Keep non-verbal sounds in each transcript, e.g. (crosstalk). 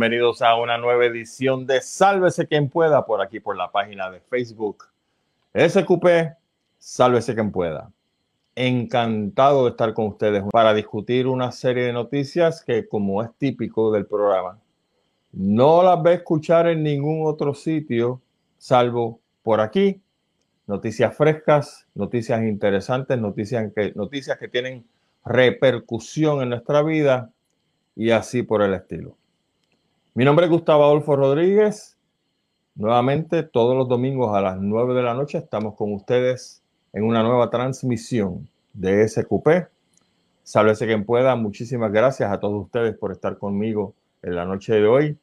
bienvenidos a una nueva edición de Sálvese quien pueda por aquí por la página de Facebook SQP, Sálvese quien pueda. Encantado de estar con ustedes para discutir una serie de noticias que como es típico del programa, no las ve escuchar en ningún otro sitio salvo por aquí. Noticias frescas, noticias interesantes, noticias que, noticias que tienen repercusión en nuestra vida y así por el estilo. Mi nombre es Gustavo Adolfo Rodríguez. Nuevamente, todos los domingos a las 9 de la noche estamos con ustedes en una nueva transmisión de SQP. Sálvese quien pueda. Muchísimas gracias a todos ustedes por estar conmigo en la noche de hoy.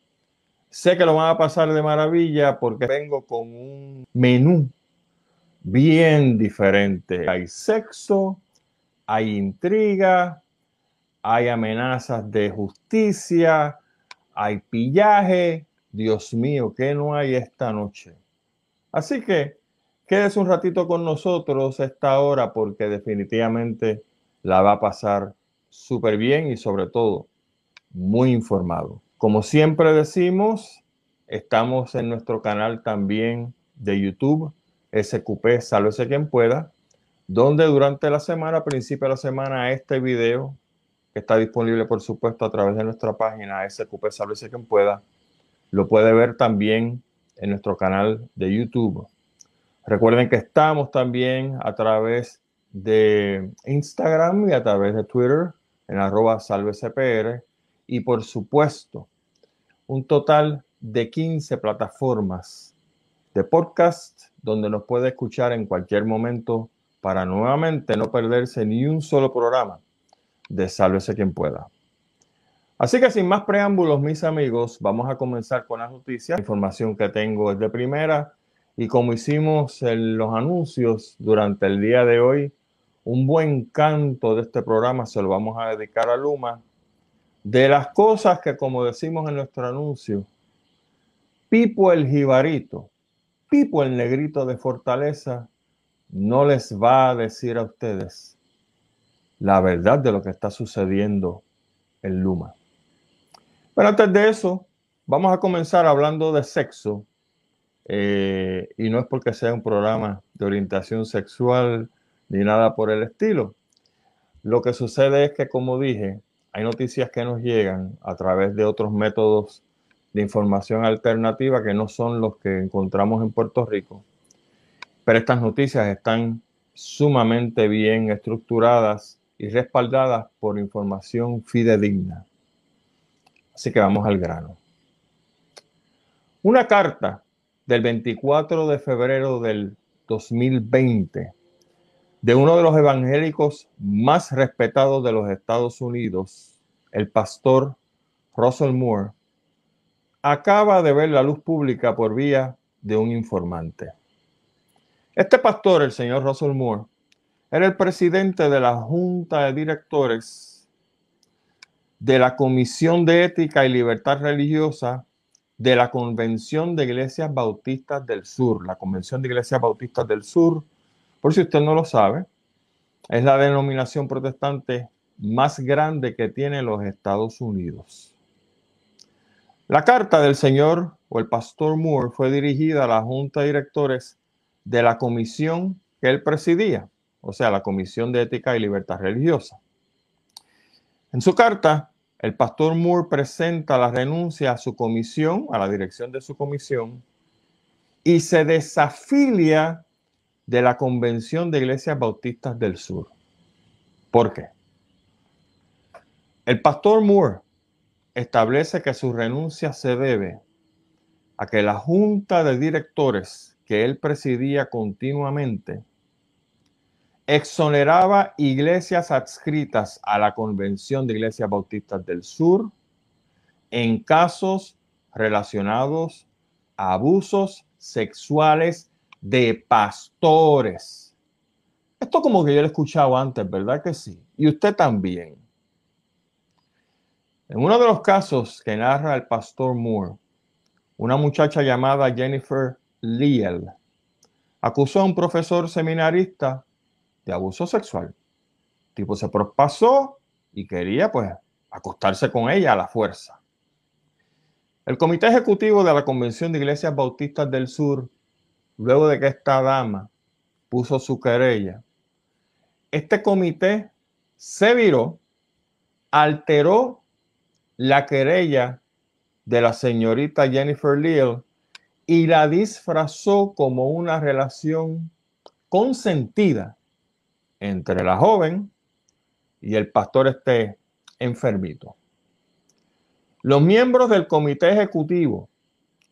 Sé que lo van a pasar de maravilla porque vengo con un menú bien diferente. Hay sexo, hay intriga, hay amenazas de justicia, hay pillaje. Dios mío, ¿qué no hay esta noche? Así que quédese un ratito con nosotros esta hora porque definitivamente la va a pasar súper bien y sobre todo muy informado. Como siempre decimos, estamos en nuestro canal también de YouTube, SQP, sálvese quien pueda, donde durante la semana, principio de la semana, este video está disponible, por supuesto, a través de nuestra página SQP Sálvese quien pueda. Lo puede ver también en nuestro canal de YouTube. Recuerden que estamos también a través de Instagram y a través de Twitter en arroba salvecpr y por supuesto un total de 15 plataformas de podcast donde nos puede escuchar en cualquier momento para nuevamente no perderse ni un solo programa de Sálvese quien pueda. Así que sin más preámbulos, mis amigos, vamos a comenzar con las noticias. La información que tengo es de primera y como hicimos en los anuncios durante el día de hoy, un buen canto de este programa se lo vamos a dedicar a Luma. De las cosas que, como decimos en nuestro anuncio, Pipo el Jibarito, Pipo el Negrito de Fortaleza, no les va a decir a ustedes la verdad de lo que está sucediendo en Luma. Pero antes de eso, vamos a comenzar hablando de sexo. Eh, y no es porque sea un programa de orientación sexual ni nada por el estilo. Lo que sucede es que, como dije, hay noticias que nos llegan a través de otros métodos de información alternativa que no son los que encontramos en Puerto Rico. Pero estas noticias están sumamente bien estructuradas y respaldadas por información fidedigna. Así que vamos al grano. Una carta del 24 de febrero del 2020 de uno de los evangélicos más respetados de los Estados Unidos, el pastor Russell Moore, acaba de ver la luz pública por vía de un informante. Este pastor, el señor Russell Moore, era el presidente de la Junta de Directores de la Comisión de Ética y Libertad Religiosa de la Convención de Iglesias Bautistas del Sur. La Convención de Iglesias Bautistas del Sur, por si usted no lo sabe, es la denominación protestante más grande que tiene los Estados Unidos. La carta del señor o el pastor Moore fue dirigida a la Junta de Directores de la comisión que él presidía o sea, la Comisión de Ética y Libertad Religiosa. En su carta, el pastor Moore presenta la renuncia a su comisión, a la dirección de su comisión, y se desafilia de la Convención de Iglesias Bautistas del Sur. ¿Por qué? El pastor Moore establece que su renuncia se debe a que la junta de directores que él presidía continuamente exoneraba iglesias adscritas a la Convención de Iglesias Bautistas del Sur en casos relacionados a abusos sexuales de pastores. Esto como que yo lo he escuchado antes, ¿verdad que sí? Y usted también. En uno de los casos que narra el pastor Moore, una muchacha llamada Jennifer Liel acusó a un profesor seminarista de abuso sexual. El tipo se prospasó y quería pues acostarse con ella a la fuerza. El Comité Ejecutivo de la Convención de Iglesias Bautistas del Sur, luego de que esta dama puso su querella, este comité se viró, alteró la querella de la señorita Jennifer Leal y la disfrazó como una relación consentida entre la joven y el pastor este enfermito. Los miembros del comité ejecutivo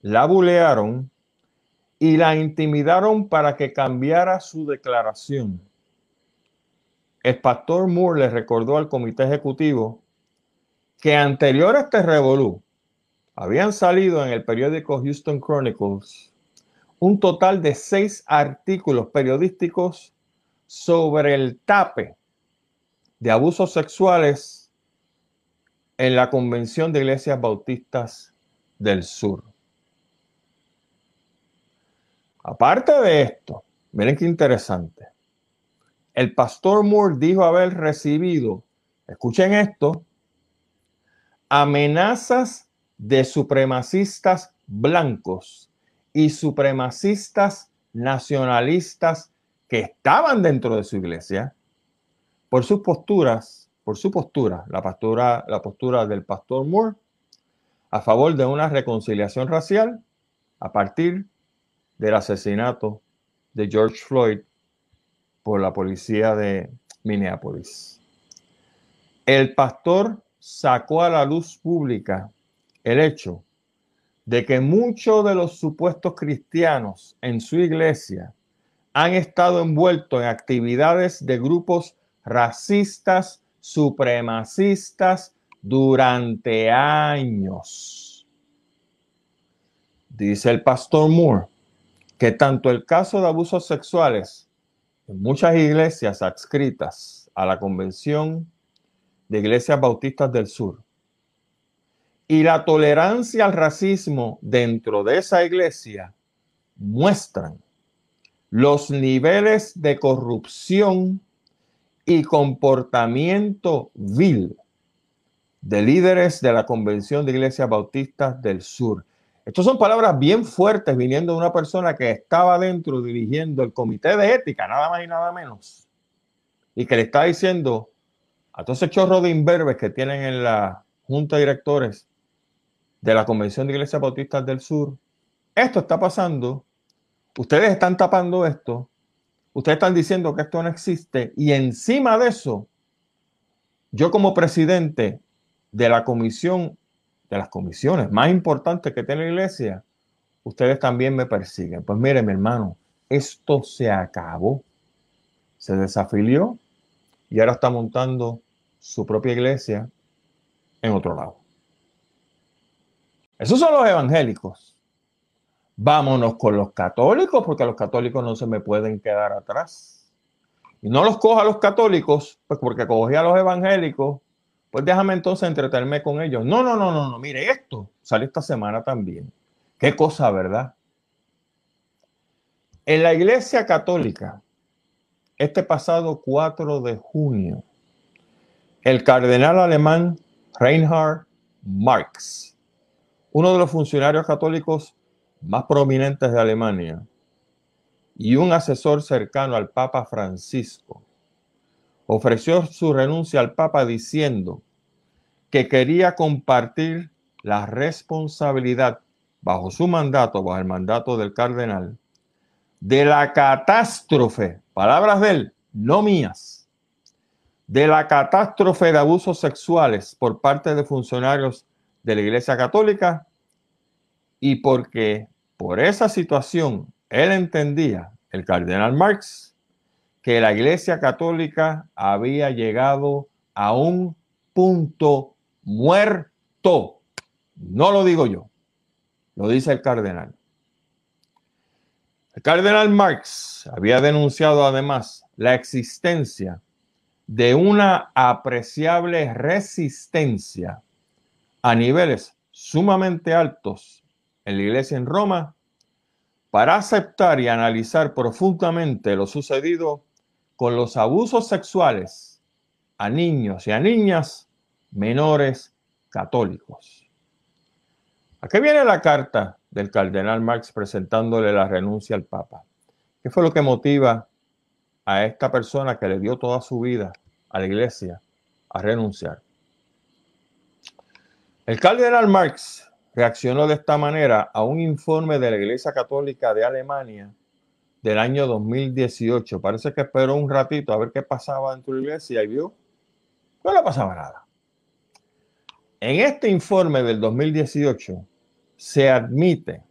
la bulearon y la intimidaron para que cambiara su declaración. El pastor Moore le recordó al comité ejecutivo que anterior a este revolú habían salido en el periódico Houston Chronicles un total de seis artículos periodísticos sobre el tape de abusos sexuales en la Convención de Iglesias Bautistas del Sur. Aparte de esto, miren qué interesante. El pastor Moore dijo haber recibido, escuchen esto, amenazas de supremacistas blancos y supremacistas nacionalistas que estaban dentro de su iglesia por sus posturas, por su postura, la postura, la postura del pastor Moore a favor de una reconciliación racial a partir del asesinato de George Floyd por la policía de Minneapolis. El pastor sacó a la luz pública el hecho de que muchos de los supuestos cristianos en su iglesia han estado envueltos en actividades de grupos racistas, supremacistas durante años. Dice el pastor Moore que tanto el caso de abusos sexuales en muchas iglesias adscritas a la Convención de Iglesias Bautistas del Sur y la tolerancia al racismo dentro de esa iglesia muestran los niveles de corrupción y comportamiento vil de líderes de la Convención de Iglesias Bautistas del Sur. Estas son palabras bien fuertes viniendo de una persona que estaba dentro dirigiendo el comité de ética, nada más y nada menos, y que le está diciendo a todos ese chorro de imberbes que tienen en la junta de directores de la Convención de Iglesias Bautistas del Sur, esto está pasando, ustedes están tapando esto, ustedes están diciendo que esto no existe y encima de eso, yo como presidente de la comisión, de las comisiones más importantes que tiene la iglesia, ustedes también me persiguen. Pues mire, mi hermano, esto se acabó. Se desafilió y ahora está montando su propia iglesia en otro lado. Esos son los evangélicos. Vámonos con los católicos, porque los católicos no se me pueden quedar atrás. Y no los coja a los católicos, pues porque cogí a los evangélicos, pues déjame entonces entretenerme con ellos. No, no, no, no, no. Mire, esto salió esta semana también. Qué cosa, ¿verdad? En la iglesia católica, este pasado 4 de junio, el cardenal alemán Reinhard Marx, uno de los funcionarios católicos más prominentes de Alemania y un asesor cercano al Papa Francisco, ofreció su renuncia al Papa diciendo que quería compartir la responsabilidad bajo su mandato, bajo el mandato del cardenal, de la catástrofe, palabras de él, no mías, de la catástrofe de abusos sexuales por parte de funcionarios de la Iglesia Católica y porque por esa situación él entendía, el cardenal Marx, que la Iglesia Católica había llegado a un punto muerto. No lo digo yo, lo dice el cardenal. El cardenal Marx había denunciado además la existencia de una apreciable resistencia a niveles sumamente altos en la iglesia en Roma para aceptar y analizar profundamente lo sucedido con los abusos sexuales a niños y a niñas menores católicos. Aquí viene la carta del cardenal Marx presentándole la renuncia al Papa. ¿Qué fue lo que motiva a esta persona que le dio toda su vida a la iglesia a renunciar? El cardenal Marx reaccionó de esta manera a un informe de la Iglesia Católica de Alemania del año 2018. Parece que esperó un ratito a ver qué pasaba en tu iglesia y vio no pasaba nada. En este informe del 2018 se admite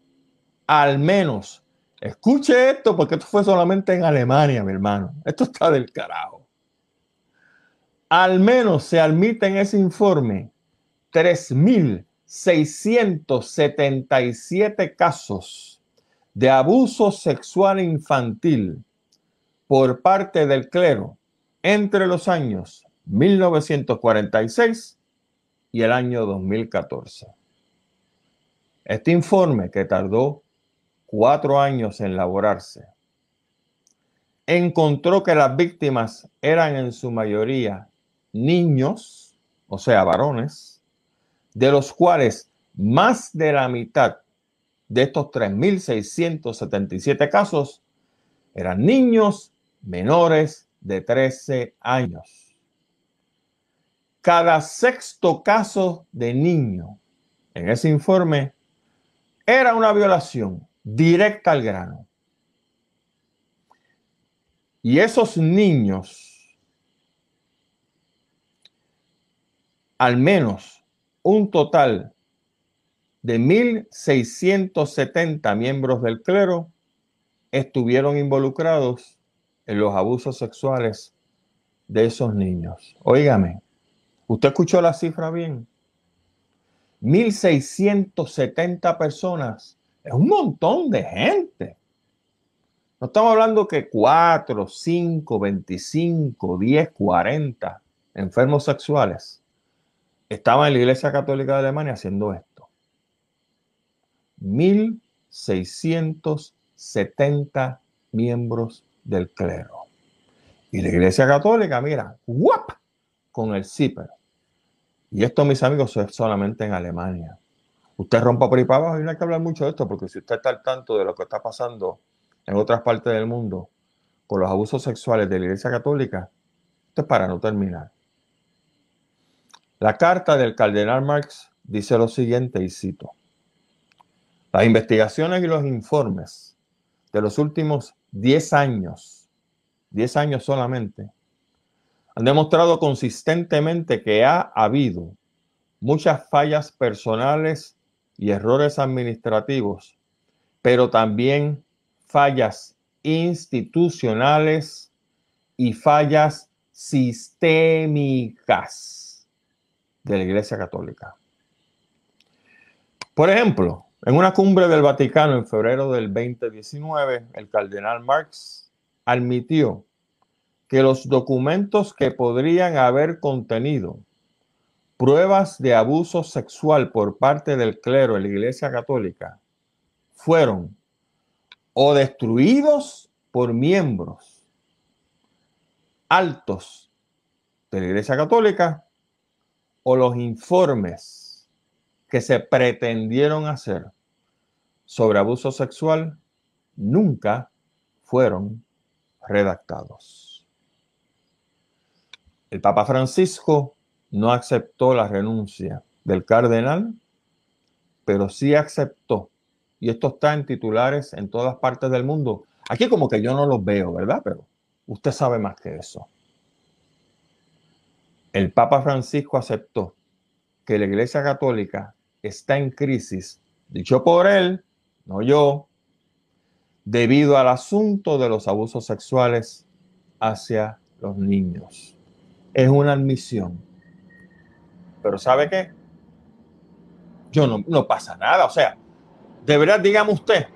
al menos, escuche esto porque esto fue solamente en Alemania, mi hermano. Esto está del carajo. Al menos se admite en ese informe 3.677 casos de abuso sexual infantil por parte del clero entre los años 1946 y el año 2014. Este informe, que tardó cuatro años en elaborarse, encontró que las víctimas eran en su mayoría niños, o sea, varones, de los cuales más de la mitad de estos 3.677 casos eran niños menores de 13 años. Cada sexto caso de niño en ese informe era una violación directa al grano. Y esos niños, al menos un total de 1.670 miembros del clero estuvieron involucrados en los abusos sexuales de esos niños. Óigame, ¿usted escuchó la cifra bien? 1.670 personas. Es un montón de gente. No estamos hablando que 4, 5, 25, 10, 40 enfermos sexuales estaba en la Iglesia Católica de Alemania haciendo esto. 1670 miembros del clero. Y la Iglesia Católica, mira, ¡guap! con el CIPER. Y esto, mis amigos, es solamente en Alemania. Usted rompa por ahí para abajo y no hay que hablar mucho de esto, porque si usted está al tanto de lo que está pasando en otras partes del mundo con los abusos sexuales de la Iglesia Católica, esto es para no terminar. La carta del cardenal Marx dice lo siguiente, y cito, las investigaciones y los informes de los últimos 10 años, 10 años solamente, han demostrado consistentemente que ha habido muchas fallas personales y errores administrativos, pero también fallas institucionales y fallas sistémicas de la Iglesia Católica. Por ejemplo, en una cumbre del Vaticano en febrero del 2019, el cardenal Marx admitió que los documentos que podrían haber contenido pruebas de abuso sexual por parte del clero de la Iglesia Católica fueron o destruidos por miembros altos de la Iglesia Católica o los informes que se pretendieron hacer sobre abuso sexual nunca fueron redactados. El Papa Francisco no aceptó la renuncia del cardenal, pero sí aceptó, y esto está en titulares en todas partes del mundo. Aquí como que yo no los veo, ¿verdad? Pero usted sabe más que eso el Papa Francisco aceptó que la Iglesia Católica está en crisis, dicho por él, no yo, debido al asunto de los abusos sexuales hacia los niños. Es una admisión. Pero ¿sabe qué? Yo no, no pasa nada. O sea, de verdad, dígame usted,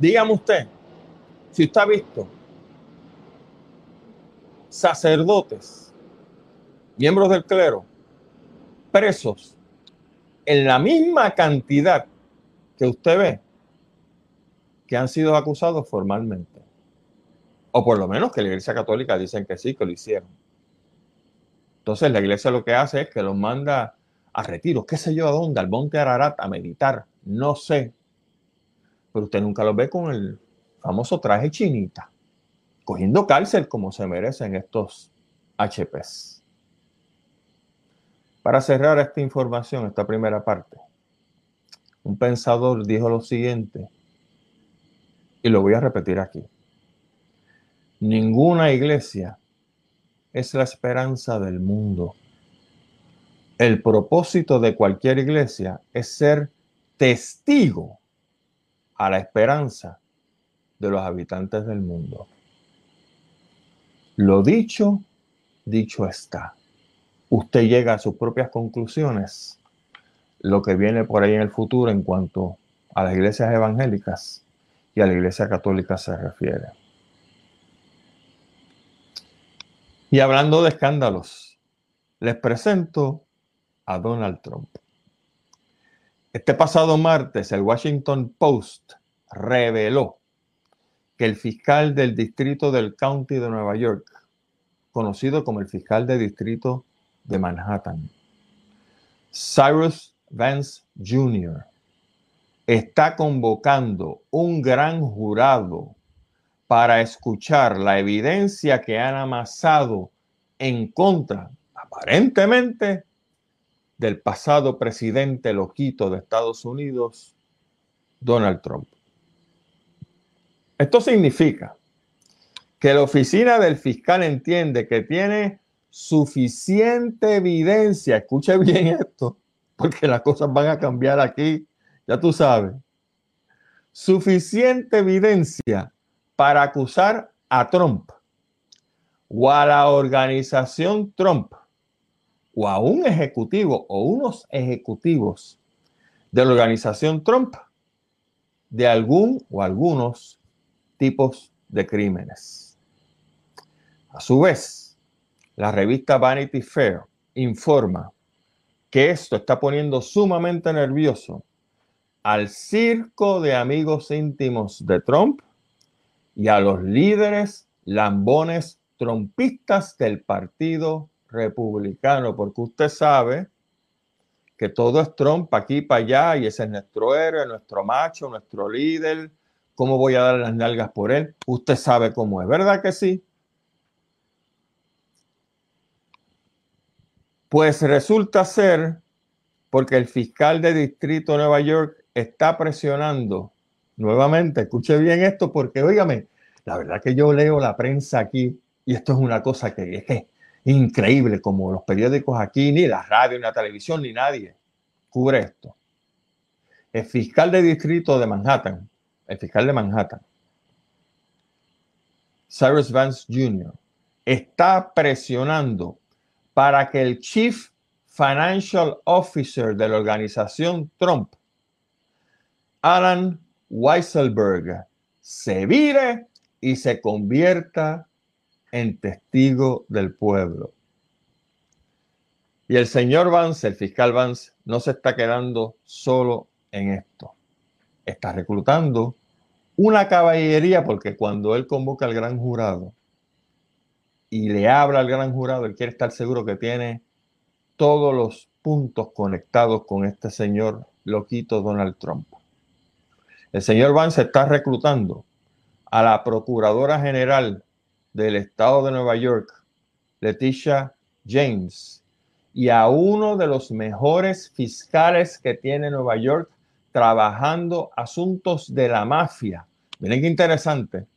dígame usted, si usted ha visto sacerdotes, miembros del clero, presos en la misma cantidad que usted ve que han sido acusados formalmente. O por lo menos que la Iglesia Católica dicen que sí, que lo hicieron. Entonces la Iglesia lo que hace es que los manda a retiro, qué sé yo a dónde, al monte Ararat a meditar, no sé. Pero usted nunca lo ve con el famoso traje chinita, cogiendo cárcel como se merecen estos HPs. Para cerrar esta información, esta primera parte, un pensador dijo lo siguiente, y lo voy a repetir aquí. Ninguna iglesia es la esperanza del mundo. El propósito de cualquier iglesia es ser testigo a la esperanza de los habitantes del mundo. Lo dicho, dicho está. Usted llega a sus propias conclusiones. Lo que viene por ahí en el futuro en cuanto a las iglesias evangélicas y a la iglesia católica se refiere. Y hablando de escándalos, les presento a Donald Trump. Este pasado martes, el Washington Post reveló que el fiscal del distrito del County de Nueva York, conocido como el fiscal de distrito de Manhattan, Cyrus Vance Jr., está convocando un gran jurado para escuchar la evidencia que han amasado en contra, aparentemente, del pasado presidente loquito de Estados Unidos, Donald Trump. Esto significa que la oficina del fiscal entiende que tiene suficiente evidencia, escuche bien esto, porque las cosas van a cambiar aquí, ya tú sabes, suficiente evidencia para acusar a Trump o a la organización Trump o a un ejecutivo o unos ejecutivos de la organización Trump de algún o algunos tipos de crímenes. A su vez, la revista Vanity Fair informa que esto está poniendo sumamente nervioso al circo de amigos íntimos de Trump y a los líderes lambones trompistas del Partido Republicano, porque usted sabe que todo es Trump aquí para allá y ese es nuestro héroe, nuestro macho, nuestro líder. ¿Cómo voy a dar las nalgas por él? Usted sabe cómo es, ¿verdad que sí? Pues resulta ser, porque el fiscal de distrito de Nueva York está presionando nuevamente, escuche bien esto, porque óigame, la verdad que yo leo la prensa aquí y esto es una cosa que es, increíble, como los periódicos aquí, ni la radio, ni la televisión, ni nadie cubre esto. El fiscal de distrito de Manhattan, el fiscal de Manhattan, Cyrus Vance Jr., está presionando para que el Chief Financial Officer de la organización Trump, Alan Weisselberg, se vire y se convierta en testigo del pueblo. Y el señor Vance, el fiscal Vance, no se está quedando solo en esto. Está reclutando una caballería porque cuando él convoca al gran jurado y le habla al gran jurado, él quiere estar seguro que tiene todos los puntos conectados con este señor loquito Donald Trump. El señor Vance está reclutando a la Procuradora General del Estado de Nueva York, Leticia James, y a uno de los mejores fiscales que tiene Nueva York trabajando asuntos de la mafia. Miren qué interesante.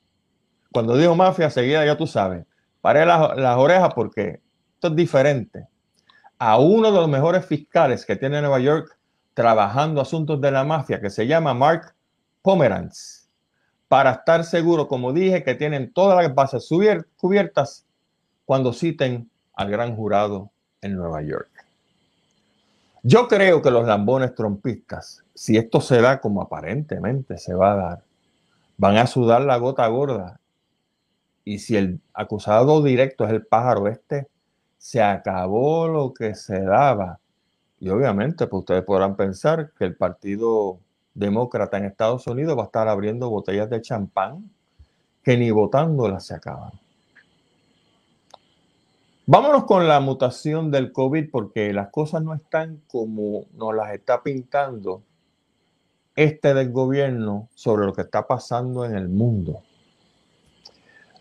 Cuando digo mafia, seguida ya tú sabes. Paré las, las orejas porque esto es diferente. A uno de los mejores fiscales que tiene Nueva York trabajando asuntos de la mafia, que se llama Mark Pomeranz para estar seguro, como dije, que tienen todas las bases cubiertas cuando citen al gran jurado en Nueva York. Yo creo que los lambones trompistas, si esto se da como aparentemente se va a dar, van a sudar la gota gorda. Y si el acusado directo es el pájaro este, se acabó lo que se daba. Y obviamente, pues ustedes podrán pensar que el partido demócrata en Estados Unidos va a estar abriendo botellas de champán que ni votándolas se acaban. Vámonos con la mutación del COVID porque las cosas no están como nos las está pintando este del gobierno sobre lo que está pasando en el mundo.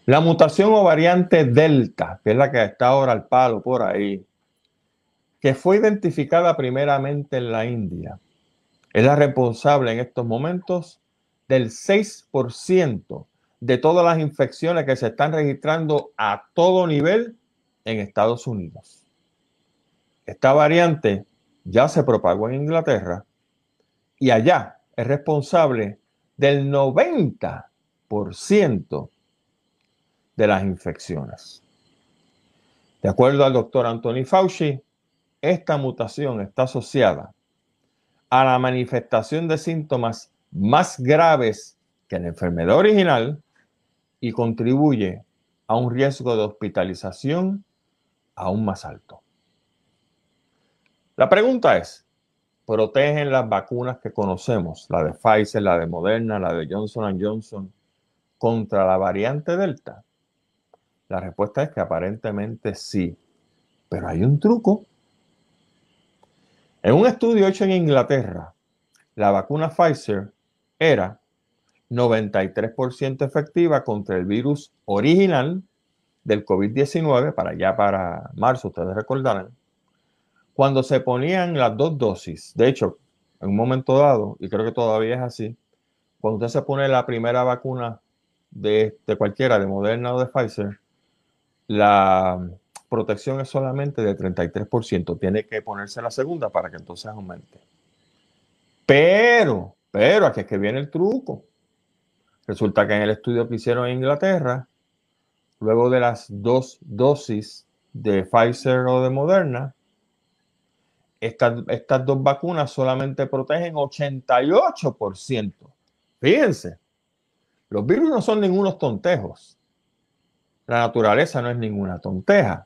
La mutación o variante Delta, que es la que está ahora al palo por ahí, que fue identificada primeramente en la India, es la responsable en estos momentos del 6% de todas las infecciones que se están registrando a todo nivel en Estados Unidos. Esta variante ya se propagó en Inglaterra y allá es responsable del 90% de las infecciones. De acuerdo al doctor Anthony Fauci, esta mutación está asociada a la manifestación de síntomas más graves que la enfermedad original y contribuye a un riesgo de hospitalización aún más alto. La pregunta es, ¿protegen las vacunas que conocemos, la de Pfizer, la de Moderna, la de Johnson Johnson, contra la variante Delta? La respuesta es que aparentemente sí, pero hay un truco. En un estudio hecho en Inglaterra, la vacuna Pfizer era 93% efectiva contra el virus original del COVID-19, para allá para marzo, ustedes recordarán, cuando se ponían las dos dosis. De hecho, en un momento dado, y creo que todavía es así, cuando usted se pone la primera vacuna de, de cualquiera, de Moderna o de Pfizer, la protección es solamente de 33%. Tiene que ponerse la segunda para que entonces aumente. Pero, pero aquí es que viene el truco. Resulta que en el estudio que hicieron en Inglaterra, luego de las dos dosis de Pfizer o de Moderna, estas, estas dos vacunas solamente protegen 88%. Fíjense, los virus no son ningunos tontejos. La naturaleza no es ninguna tonteja.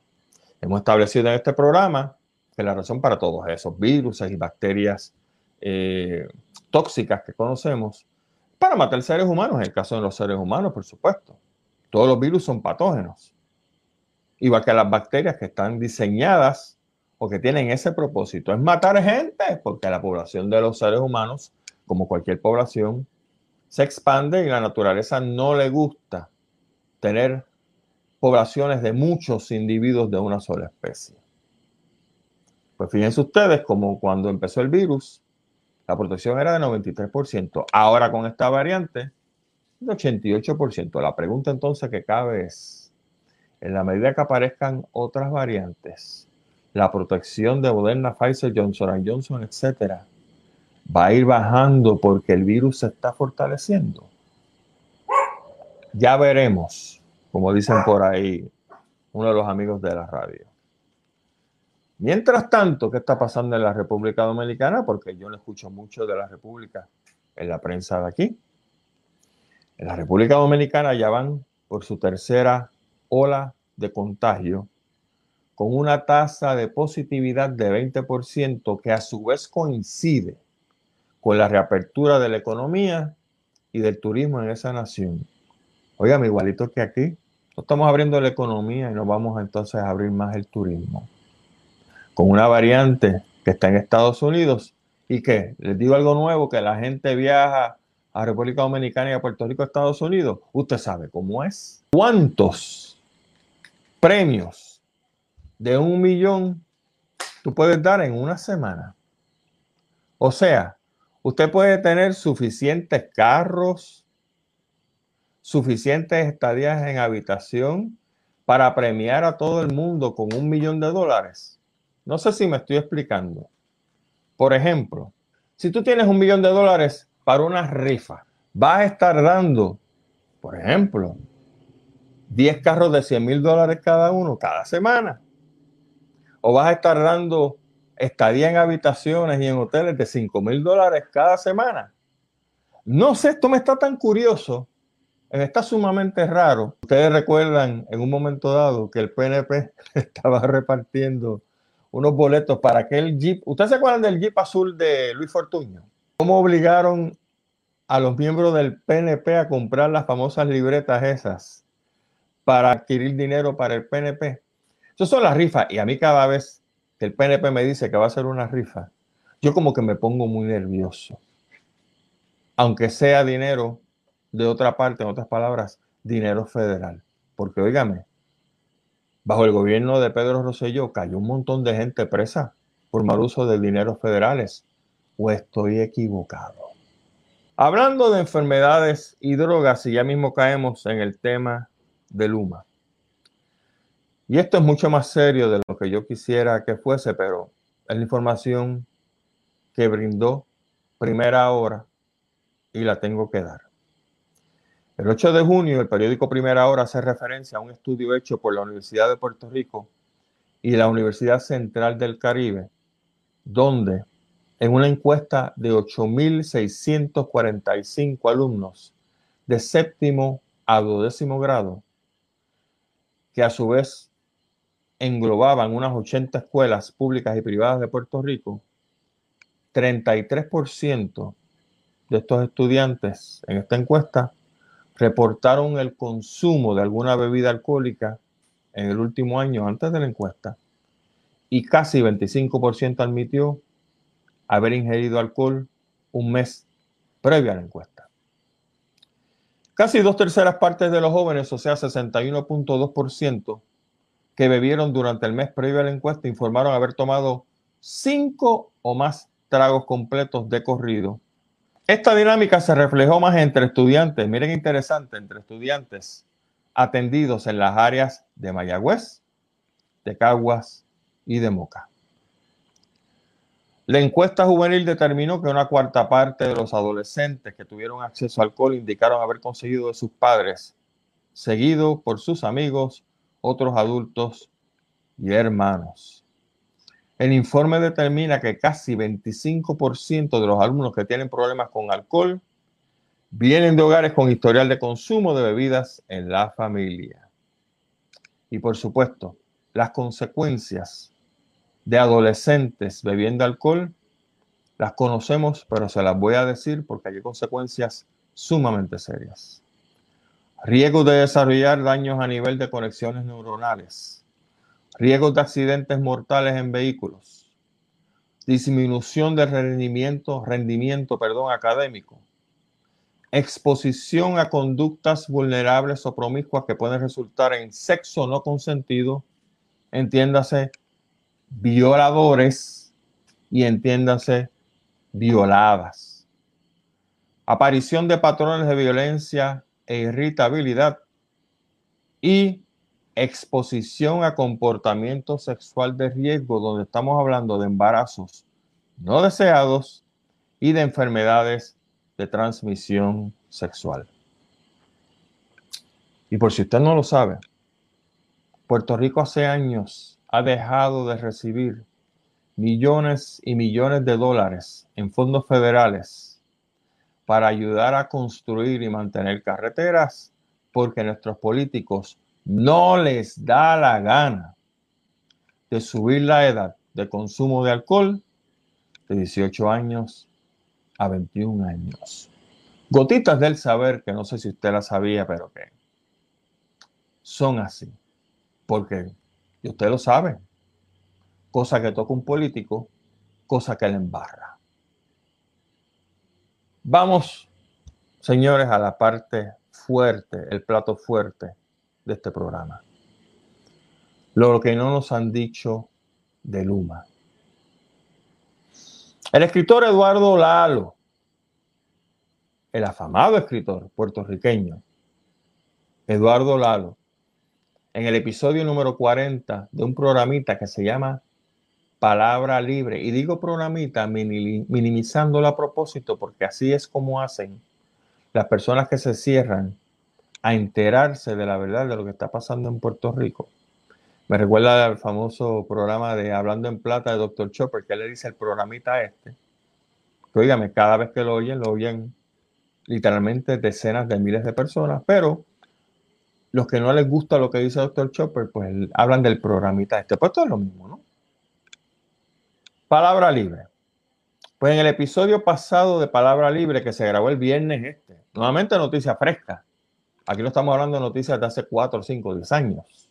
Hemos establecido en este programa que la razón para todos esos virus y bacterias eh, tóxicas que conocemos para matar seres humanos, en el caso de los seres humanos, por supuesto. Todos los virus son patógenos. Igual que las bacterias que están diseñadas o que tienen ese propósito, es matar gente, porque la población de los seres humanos, como cualquier población, se expande y la naturaleza no le gusta tener poblaciones de muchos individuos de una sola especie. Pues fíjense ustedes como cuando empezó el virus, la protección era de 93%. Ahora con esta variante, de 88%. La pregunta entonces que cabe es, en la medida que aparezcan otras variantes, la protección de Moderna, Pfizer, Johnson Johnson, etcétera, va a ir bajando porque el virus se está fortaleciendo. Ya veremos como dicen por ahí uno de los amigos de la radio. Mientras tanto, ¿qué está pasando en la República Dominicana? Porque yo no escucho mucho de la República en la prensa de aquí. En la República Dominicana ya van por su tercera ola de contagio con una tasa de positividad de 20% que a su vez coincide con la reapertura de la economía y del turismo en esa nación. Oigan, igualito que aquí, no estamos abriendo la economía y nos vamos entonces a abrir más el turismo. Con una variante que está en Estados Unidos y que, les digo algo nuevo, que la gente viaja República Dominicana y Puerto Rico, Estados Unidos, usted sabe cómo es. ¿Cuántos premios de un millón tú puedes dar en una semana? O sea, usted puede tener suficientes carros, suficientes estadías en habitación para premiar a todo el mundo con un millón de dólares? No sé si me estoy explicando. Por ejemplo, si tú tienes un millón de dólares para una rifa, vas a estar dando, por ejemplo, 10 carros de 100 mil dólares cada uno cada semana. O vas a estar dando estadía en habitaciones y en hoteles de 5 mil dólares cada semana. No sé, esto me está tan curioso Está sumamente raro. Ustedes recuerdan en un momento dado que el PNP (laughs) estaba repartiendo unos boletos para aquel Jeep. ¿Ustedes se acuerdan del Jeep azul de Luis Fortuño? ¿Cómo obligaron a los miembros del PNP a comprar las famosas libretas esas para adquirir dinero para el PNP? Eso son las rifas. Y a mí cada vez que el PNP me dice que va a ser una rifa, yo como que me pongo muy nervioso. Aunque sea dinero de otra parte, en otras palabras, dinero federal. Porque, óigame, bajo el gobierno de Pedro Rosselló cayó un montón de gente presa por mal uso de dineros federales. ¿O estoy equivocado? Hablando de enfermedades y drogas, y ya mismo caemos en el tema de Luma. Y esto es mucho más serio de lo que yo quisiera que fuese, pero es la información que brindó primera hora y la tengo que dar. El 8 de junio, el periódico Primera Hora hace referencia a un estudio hecho por la Universidad de Puerto Rico y la Universidad Central del Caribe, donde en una encuesta de 8.645 alumnos de séptimo a duodécimo grado, que a su vez englobaban unas 80 escuelas públicas y privadas de Puerto Rico, 33% de estos estudiantes en esta encuesta reportaron el consumo de alguna bebida alcohólica en el último año antes de la encuesta y casi 25% admitió haber ingerido alcohol un mes previo a la encuesta. Casi dos terceras partes de los jóvenes, o sea, 61.2%, que bebieron durante el mes previo a la encuesta informaron haber tomado cinco o más tragos completos de corrido. Esta dinámica se reflejó más entre estudiantes, miren interesante, entre estudiantes atendidos en las áreas de Mayagüez, de Caguas y de Moca. La encuesta juvenil determinó que una cuarta parte de los adolescentes que tuvieron acceso al alcohol indicaron haber conseguido de sus padres, seguido por sus amigos, otros adultos y hermanos. El informe determina que casi 25% de los alumnos que tienen problemas con alcohol vienen de hogares con historial de consumo de bebidas en la familia. Y por supuesto, las consecuencias de adolescentes bebiendo alcohol las conocemos, pero se las voy a decir porque hay consecuencias sumamente serias. Riesgo de desarrollar daños a nivel de conexiones neuronales. Riesgos de accidentes mortales en vehículos, disminución del rendimiento, rendimiento perdón, académico, exposición a conductas vulnerables o promiscuas que pueden resultar en sexo no consentido, entiéndase violadores y entiéndase violadas. Aparición de patrones de violencia e irritabilidad y exposición a comportamiento sexual de riesgo, donde estamos hablando de embarazos no deseados y de enfermedades de transmisión sexual. Y por si usted no lo sabe, Puerto Rico hace años ha dejado de recibir millones y millones de dólares en fondos federales para ayudar a construir y mantener carreteras porque nuestros políticos no les da la gana de subir la edad de consumo de alcohol de 18 años a 21 años. Gotitas del saber que no sé si usted la sabía, pero que son así. Porque usted lo sabe. Cosa que toca un político, cosa que le embarra. Vamos, señores, a la parte fuerte, el plato fuerte de este programa. Lo que no nos han dicho de Luma. El escritor Eduardo Lalo, el afamado escritor puertorriqueño, Eduardo Lalo, en el episodio número 40 de un programita que se llama Palabra Libre. Y digo programita minimizándolo a propósito porque así es como hacen las personas que se cierran a enterarse de la verdad de lo que está pasando en Puerto Rico. Me recuerda al famoso programa de Hablando en Plata de Dr. Chopper, que le dice el programita este. Que, oígame, cada vez que lo oyen, lo oyen literalmente decenas de miles de personas, pero los que no les gusta lo que dice Dr. Chopper, pues hablan del programita este. Pues esto es lo mismo, ¿no? Palabra libre. Pues en el episodio pasado de Palabra Libre que se grabó el viernes este, nuevamente noticia fresca, Aquí no estamos hablando de noticias de hace 4, 5, 10 años.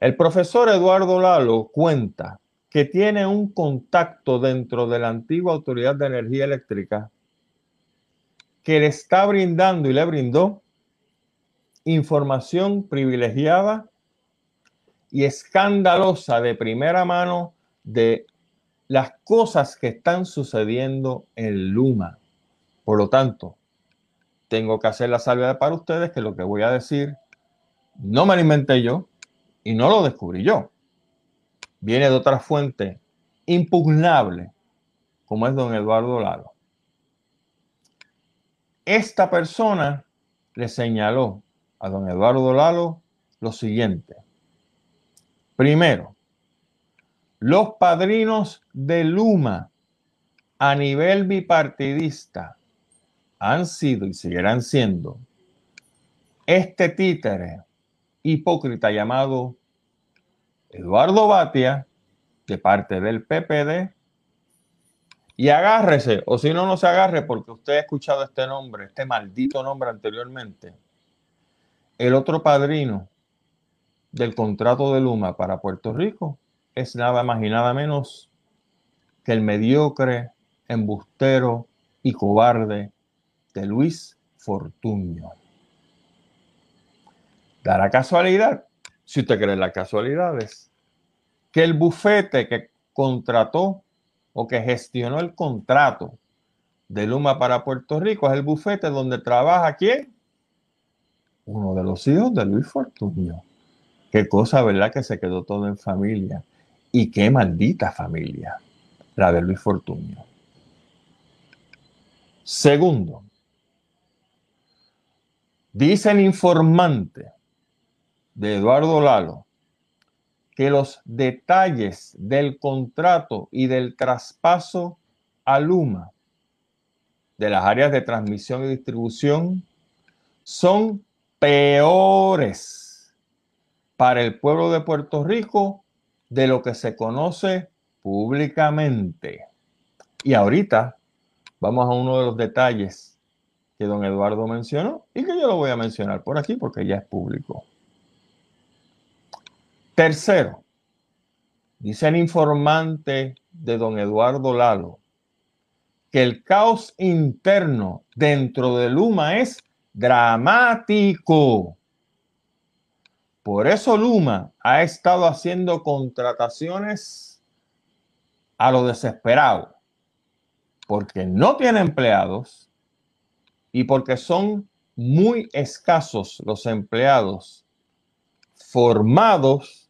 El profesor Eduardo Lalo cuenta que tiene un contacto dentro de la antigua Autoridad de Energía Eléctrica que le está brindando y le brindó información privilegiada y escandalosa de primera mano de las cosas que están sucediendo en Luma. Por lo tanto, tengo que hacer la salvedad para ustedes que lo que voy a decir no me lo inventé yo y no lo descubrí yo. Viene de otra fuente impugnable, como es don Eduardo Lalo. Esta persona le señaló a don Eduardo Lalo lo siguiente. Primero, los padrinos de Luma a nivel bipartidista han sido y seguirán siendo este títere hipócrita llamado Eduardo Batia, de parte del PPD, y agárrese, o si no, no se agarre porque usted ha escuchado este nombre, este maldito nombre anteriormente. El otro padrino del contrato de Luma para Puerto Rico es nada más y nada menos que el mediocre, embustero y cobarde de Luis Fortuño. Dará casualidad, si usted cree las casualidades, que el bufete que contrató o que gestionó el contrato de Luma para Puerto Rico es el bufete donde trabaja quién? Uno de los hijos de Luis Fortuño. Qué cosa, ¿verdad? Que se quedó todo en familia. Y qué maldita familia, la de Luis Fortuño. Segundo, dice el informante de Eduardo Lalo que los detalles del contrato y del traspaso a Luma de las áreas de transmisión y distribución son peores para el pueblo de Puerto Rico de lo que se conoce públicamente. Y ahorita vamos a uno de los detalles que don Eduardo mencionó y que yo lo voy a mencionar por aquí porque ya es público. Tercero, dice el informante de don Eduardo Lalo que el caos interno dentro de Luma es dramático. Por eso Luma ha estado haciendo contrataciones a lo desesperado, porque no tiene empleados y porque son muy escasos los empleados formados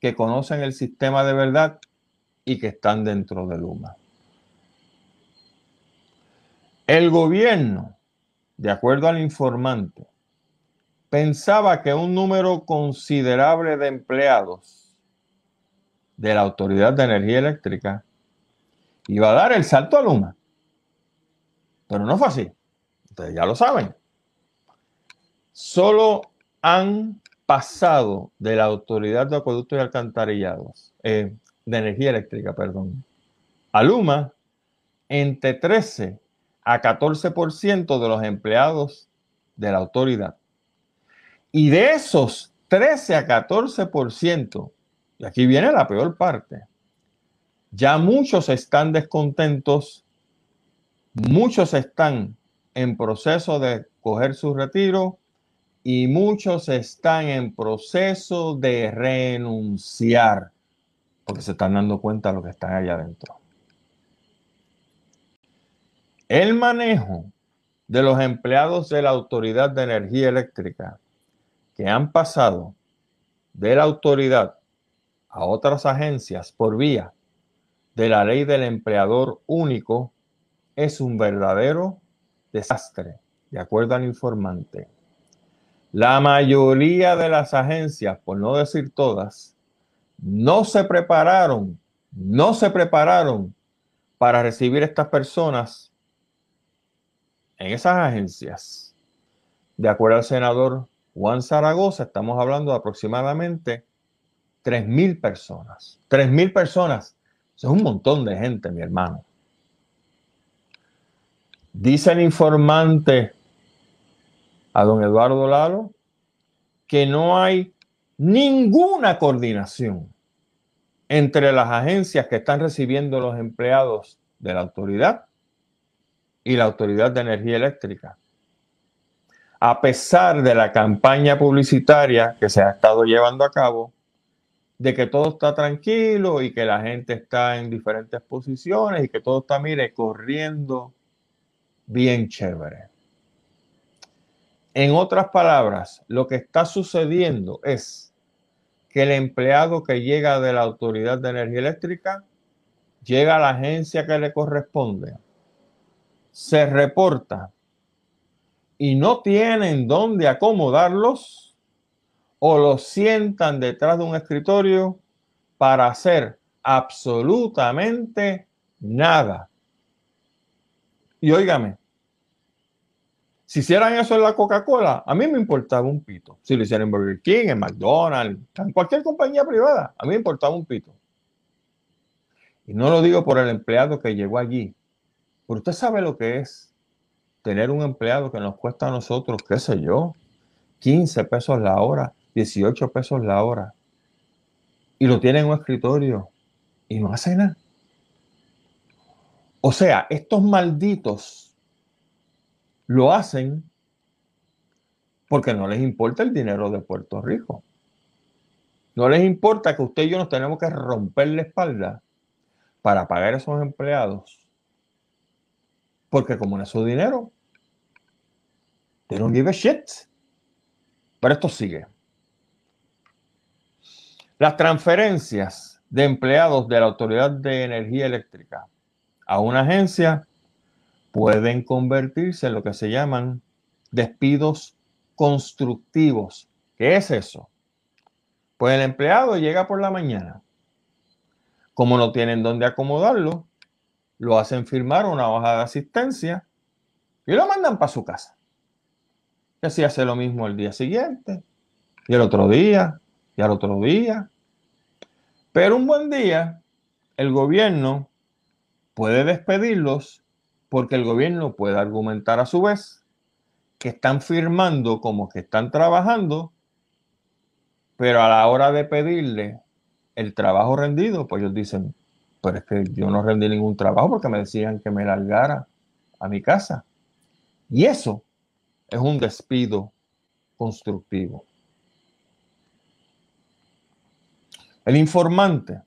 que conocen el sistema de verdad y que están dentro de Luma. El gobierno, de acuerdo al informante, pensaba que un número considerable de empleados de la Autoridad de Energía Eléctrica iba a dar el salto a Luma. Pero no fue así. Ustedes ya lo saben. Solo han pasado de la Autoridad de Acueductos y Alcantarillados, eh, de Energía Eléctrica, perdón, a Luma, entre 13 a 14% de los empleados de la autoridad. Y de esos 13 a 14%, y aquí viene la peor parte, ya muchos están descontentos, muchos están en proceso de coger su retiro y muchos están en proceso de renunciar porque se están dando cuenta de lo que está allá adentro. El manejo de los empleados de la Autoridad de Energía Eléctrica que han pasado de la autoridad a otras agencias por vía de la ley del empleador único es un verdadero desastre, de acuerdo al informante. La mayoría de las agencias, por no decir todas, no se prepararon, no se prepararon para recibir estas personas en esas agencias. De acuerdo al senador Juan Zaragoza, estamos hablando de aproximadamente 3.000 personas. 3.000 personas. Eso es un montón de gente, mi hermano. Dice el informante a don Eduardo Lalo que no hay ninguna coordinación entre las agencias que están recibiendo los empleados de la autoridad y la Autoridad de Energía Eléctrica. A pesar de la campaña publicitaria que se ha estado llevando a cabo, de que todo está tranquilo y que la gente está en diferentes posiciones y que todo está, mire, corriendo bien chévere. En otras palabras, lo que está sucediendo es que el empleado que llega de la Autoridad de Energía Eléctrica llega a la agencia que le corresponde, se reporta y no tienen dónde acomodarlos o los sientan detrás de un escritorio para hacer absolutamente nada. Y óigame, si hicieran eso en la Coca-Cola, a mí me importaba un pito. Si lo hicieran en Burger King, en McDonald's, en cualquier compañía privada, a mí me importaba un pito. Y no lo digo por el empleado que llegó allí, pero usted sabe lo que es tener un empleado que nos cuesta a nosotros, qué sé yo, 15 pesos la hora, 18 pesos la hora. Y lo tiene en un escritorio y no hace nada. O sea, estos malditos lo hacen porque no les importa el dinero de Puerto Rico. No les importa que usted y yo nos tenemos que romper la espalda para pagar a esos empleados porque como no es su dinero, they don't give a shit. Pero esto sigue. Las transferencias de empleados de la Autoridad de Energía Eléctrica a una agencia pueden convertirse en lo que se llaman despidos constructivos. ¿Qué es eso? Pues el empleado llega por la mañana. Como no tienen dónde acomodarlo, lo hacen firmar una hoja de asistencia y lo mandan para su casa. Y así hace lo mismo el día siguiente, y el otro día, y al otro día. Pero un buen día, el gobierno puede despedirlos porque el gobierno puede argumentar a su vez que están firmando como que están trabajando, pero a la hora de pedirle el trabajo rendido, pues ellos dicen, pero es que yo no rendí ningún trabajo porque me decían que me largara a mi casa. Y eso es un despido constructivo. El informante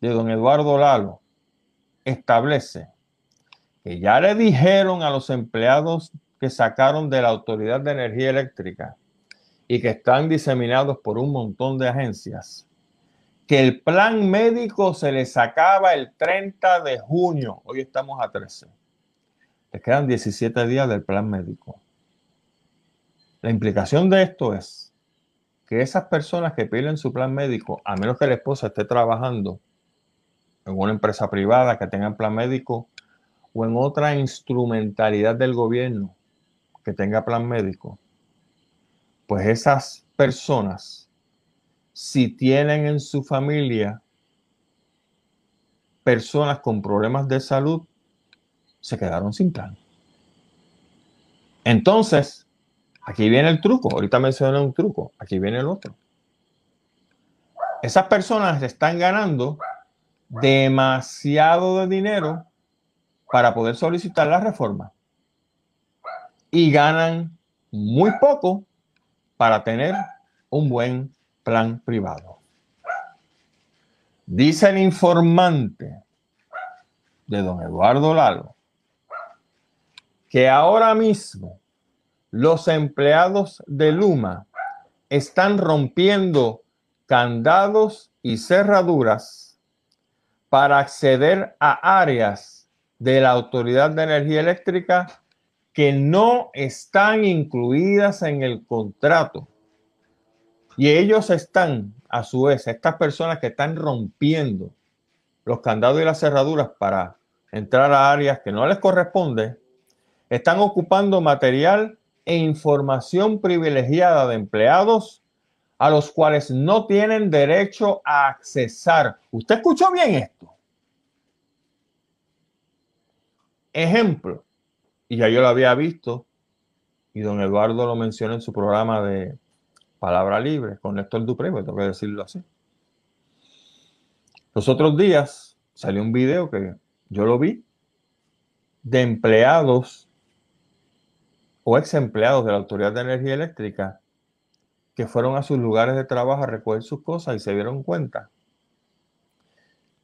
de don Eduardo Lalo establece que ya le dijeron a los empleados que sacaron de la Autoridad de Energía Eléctrica y que están diseminados por un montón de agencias que el plan médico se le sacaba el 30 de junio. Hoy estamos a 13. Les quedan 17 días del plan médico. La implicación de esto es que esas personas que piden su plan médico, a menos que la esposa esté trabajando en una empresa privada que tenga plan médico o en otra instrumentalidad del gobierno que tenga plan médico, pues esas personas si tienen en su familia personas con problemas de salud, se quedaron sin plan. Entonces, aquí viene el truco. Ahorita mencioné un truco. Aquí viene el otro. Esas personas están ganando demasiado de dinero para poder solicitar la reforma. Y ganan muy poco para tener un buen plan privado. Dice el informante de don Eduardo Lalo que ahora mismo los empleados de Luma están rompiendo candados y cerraduras para acceder a áreas de la Autoridad de Energía Eléctrica que no están incluidas en el contrato y ellos están, a su vez, estas personas que están rompiendo los candados y las cerraduras para entrar a áreas que no les corresponde, están ocupando material e información privilegiada de empleados a los cuales no tienen derecho a accesar. ¿Usted escuchó bien esto? Ejemplo, y ya yo lo había visto, y don Eduardo lo mencionó en su programa de palabra libre, con Néstor Dupré, me tengo que decirlo así. Los otros días salió un video que yo lo vi de empleados o ex empleados de la Autoridad de Energía Eléctrica que fueron a sus lugares de trabajo a recoger sus cosas y se dieron cuenta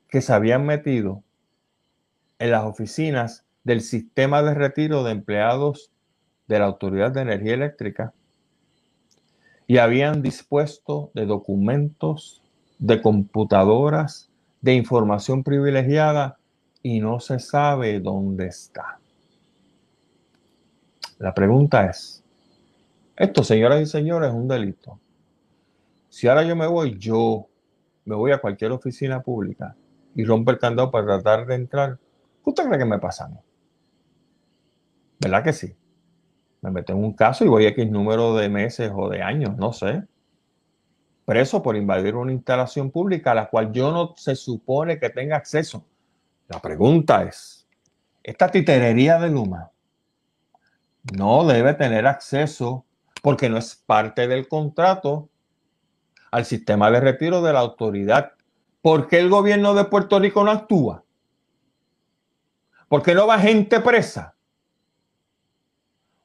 que se habían metido en las oficinas del sistema de retiro de empleados de la Autoridad de Energía Eléctrica y habían dispuesto de documentos, de computadoras, de información privilegiada y no se sabe dónde está. La pregunta es, esto, señoras y señores, es un delito. Si ahora yo me voy, yo me voy a cualquier oficina pública y rompo el candado para tratar de entrar, ¿qué usted cree que me pasa a mí? ¿Verdad que sí? Me meto en un caso y voy a X número de meses o de años, no sé. Preso por invadir una instalación pública a la cual yo no se supone que tenga acceso. La pregunta es, esta titerería de Luma no debe tener acceso porque no es parte del contrato al sistema de retiro de la autoridad. ¿Por qué el gobierno de Puerto Rico no actúa? ¿Por qué no va gente presa?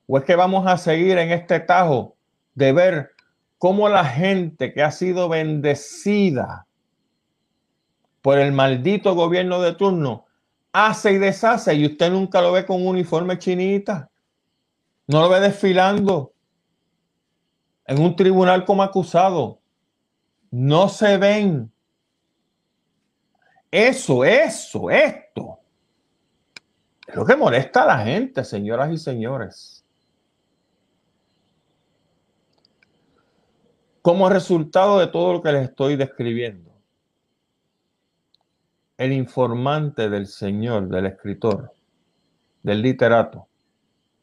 ¿O es que vamos a seguir en este tajo de ver cómo la gente que ha sido bendecida por el maldito gobierno de turno hace y deshace y usted nunca lo ve con un uniforme chinita? No lo ve desfilando en un tribunal como acusado. No se ven. Eso, eso, esto. Es lo que molesta a la gente, señoras y señores. Como resultado de todo lo que les estoy describiendo, el informante del señor, del escritor, del literato,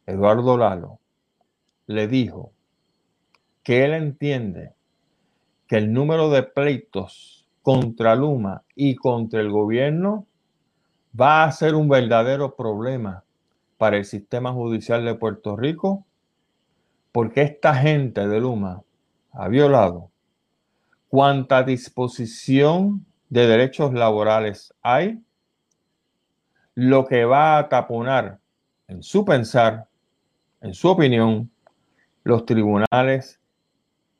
Eduardo Lalo, le dijo que él entiende que el número de pleitos contra Luma y contra el gobierno va a ser un verdadero problema para el sistema judicial de Puerto Rico, porque esta gente de Luma ha violado cuánta disposición de derechos laborales hay, lo que va a taponar, en su pensar, en su opinión, los tribunales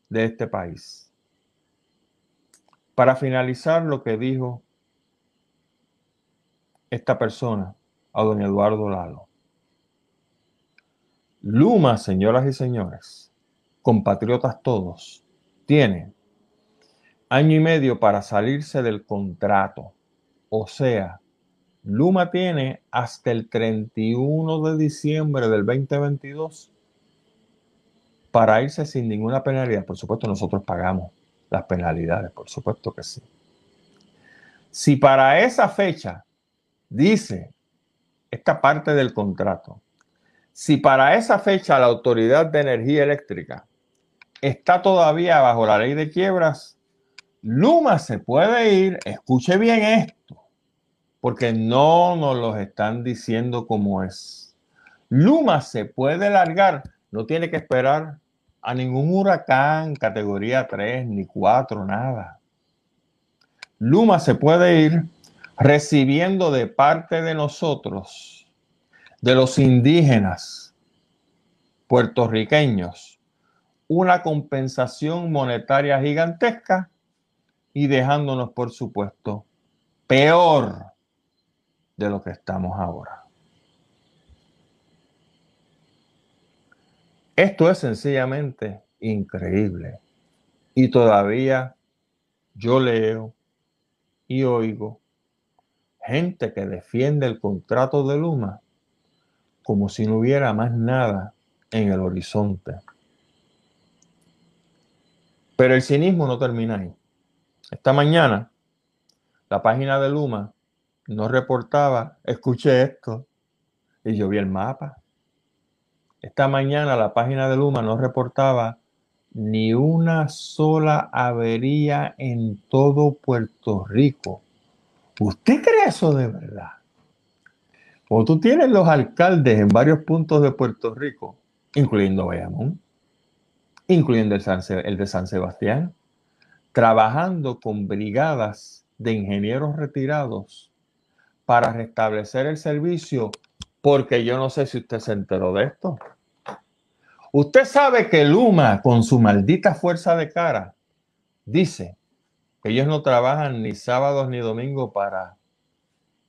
de este país. Para finalizar lo que dijo esta persona a don Eduardo Lalo. Luma, señoras y señores, compatriotas todos, tiene año y medio para salirse del contrato. O sea, Luma tiene hasta el 31 de diciembre del 2022 para irse sin ninguna penalidad. Por supuesto, nosotros pagamos las penalidades, por supuesto que sí. Si para esa fecha, dice esta parte del contrato, si para esa fecha la Autoridad de Energía Eléctrica está todavía bajo la ley de quiebras, Luma se puede ir, escuche bien esto, porque no nos lo están diciendo como es. Luma se puede largar, no tiene que esperar a ningún huracán categoría 3 ni 4, nada. Luma se puede ir recibiendo de parte de nosotros, de los indígenas puertorriqueños, una compensación monetaria gigantesca y dejándonos, por supuesto, peor de lo que estamos ahora. Esto es sencillamente increíble. Y todavía yo leo y oigo gente que defiende el contrato de Luma como si no hubiera más nada en el horizonte. Pero el cinismo no termina ahí. Esta mañana, la página de Luma no reportaba, escuché esto, y yo vi el mapa. Esta mañana la página de Luma no reportaba ni una sola avería en todo Puerto Rico. ¿Usted cree eso de verdad? Como tú tienes los alcaldes en varios puntos de Puerto Rico, incluyendo Bayamón, incluyendo el, de San Sebastián, trabajando con brigadas de ingenieros retirados para restablecer el servicio, porque yo no sé si usted se enteró de esto. Usted sabe que Luma, con su maldita fuerza de cara, dice que ellos no trabajan ni sábados ni domingos para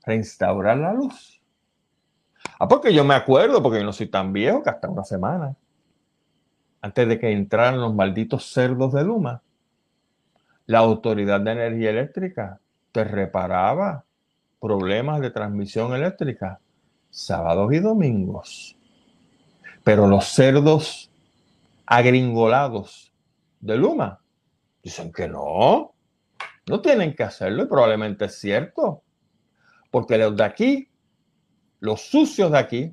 reinstaurar la luz. Ah, porque yo me acuerdo, porque yo no soy tan viejo que hasta una semana, antes de que entraran los malditos cerdos de Luma, la Autoridad de Energía Eléctrica te reparaba problemas de transmisión eléctrica sábados y domingos. Pero los cerdos agringolados de Luma dicen que no, no tienen que hacerlo y probablemente es cierto. Porque los de aquí, los sucios de aquí,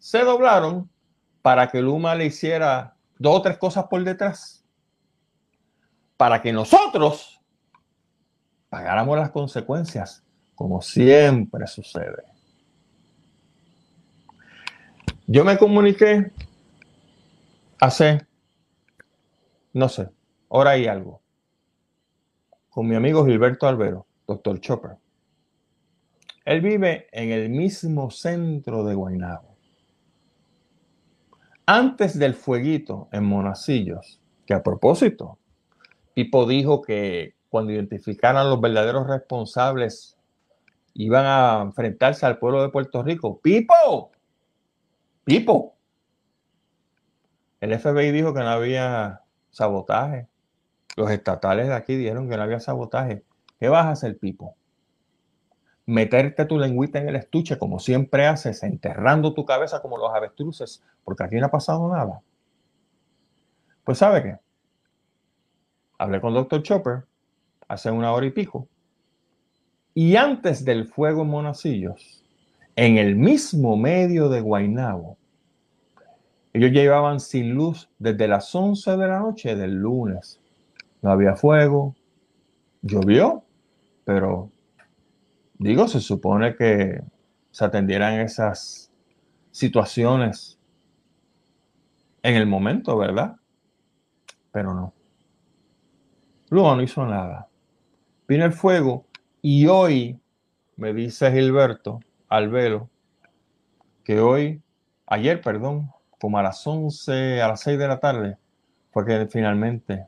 se doblaron para que Luma le hiciera dos o tres cosas por detrás. Para que nosotros pagáramos las consecuencias, como siempre sucede. Yo me comuniqué hace, no sé, hora y algo, con mi amigo Gilberto Albero, doctor Chopper. Él vive en el mismo centro de Guaynabo. Antes del fueguito en Monacillos, que a propósito, Pipo dijo que cuando identificaran los verdaderos responsables iban a enfrentarse al pueblo de Puerto Rico. Pipo, Pipo. El FBI dijo que no había sabotaje. Los estatales de aquí dijeron que no había sabotaje. ¿Qué vas a hacer, Pipo? Meterte tu lengüita en el estuche como siempre haces, enterrando tu cabeza como los avestruces, porque aquí no ha pasado nada. Pues ¿sabe qué? Hablé con Dr. Chopper hace una hora y pico. Y antes del fuego en Monacillos, en el mismo medio de Guaynabo, ellos llevaban sin luz desde las 11 de la noche del lunes. No había fuego, llovió, pero digo, se supone que se atendieran esas situaciones en el momento, ¿verdad? Pero no. Luego no hizo nada. Vino el fuego y hoy, me dice Gilberto Albelo, que hoy, ayer, perdón, como a las 11, a las 6 de la tarde, fue que finalmente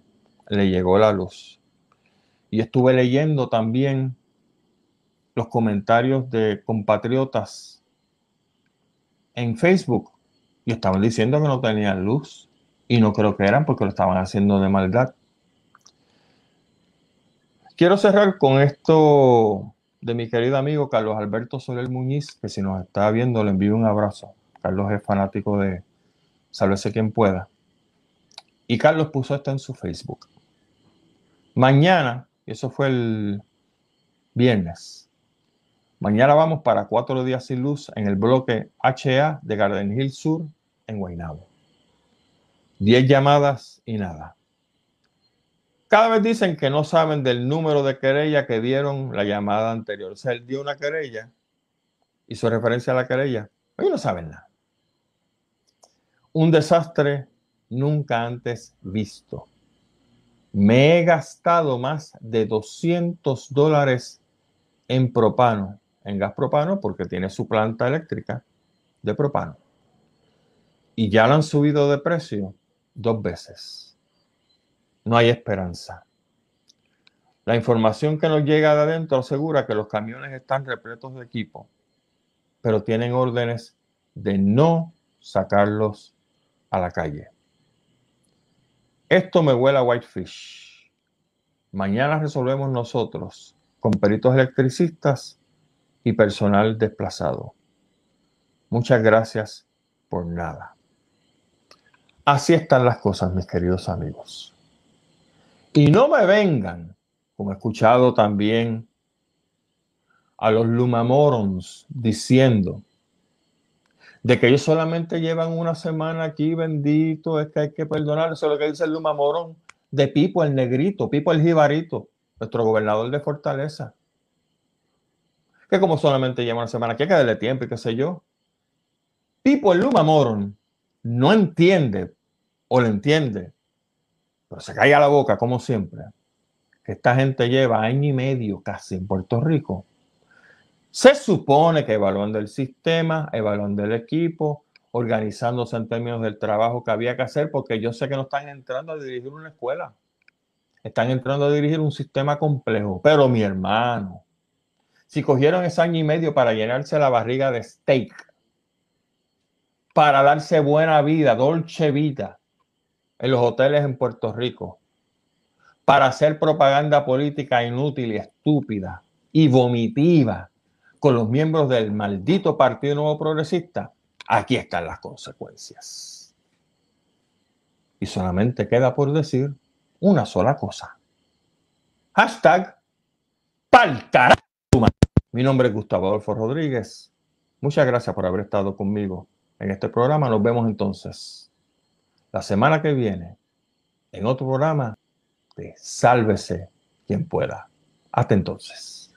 le llegó la luz. Y estuve leyendo también los comentarios de compatriotas en Facebook y estaban diciendo que no tenían luz. Y no creo que eran porque lo estaban haciendo de maldad. Quiero cerrar con esto de mi querido amigo Carlos Alberto Soler Muñiz, que si nos está viendo le envío un abrazo. Carlos es fanático de, sálvese quien pueda. Y Carlos puso esto en su Facebook. Mañana, eso fue el viernes, mañana vamos para cuatro días sin luz en el bloque HA de Garden Hill Sur en Guaynabo. Diez llamadas y nada. Cada vez dicen que no saben del número de querella que dieron la llamada anterior. O sea, él dio una querella, hizo referencia a la querella. Ellos no saben nada. Un desastre nunca antes visto. Me he gastado más de 200 dólares en propano, en gas propano, porque tiene su planta eléctrica de propano. Y ya lo han subido de precio dos veces. No hay esperanza. La información que nos llega de adentro asegura que los camiones están repletos de equipo, pero tienen órdenes de no sacarlos a la calle. Esto me huele a Whitefish. Mañana resolvemos nosotros con peritos electricistas y personal desplazado. Muchas gracias por nada. Así están las cosas, mis queridos amigos. Y no me vengan, como he escuchado también a los Lumamorons diciendo de que ellos solamente llevan una semana aquí, bendito, es que hay que perdonar. Eso es lo que dice el Luma Morón de Pipo, el negrito, Pipo el jibarito, nuestro gobernador de Fortaleza. Que como solamente lleva una semana, aquí hay que darle tiempo y qué sé yo. Pipo el Luma Moron no entiende o le entiende Pero se cae a la boca, como siempre, que esta gente lleva año y medio casi en Puerto Rico. Se supone que evaluando el sistema, evaluando el equipo, organizándose en términos del trabajo que había que hacer, porque yo sé que no están entrando a dirigir una escuela, están entrando a dirigir un sistema complejo. Pero mi hermano, si cogieron ese año y medio para llenarse la barriga de steak, para darse buena vida, dolce vida, en los hoteles en Puerto Rico, para hacer propaganda política inútil y estúpida y vomitiva con los miembros del maldito Partido Nuevo Progresista, aquí están las consecuencias. Y solamente queda por decir una sola cosa. Hashtag. Mi nombre es Gustavo Adolfo Rodríguez. Muchas gracias por haber estado conmigo en este programa. Nos vemos entonces la semana que viene en otro programa de Sálvese quien pueda. Hasta entonces.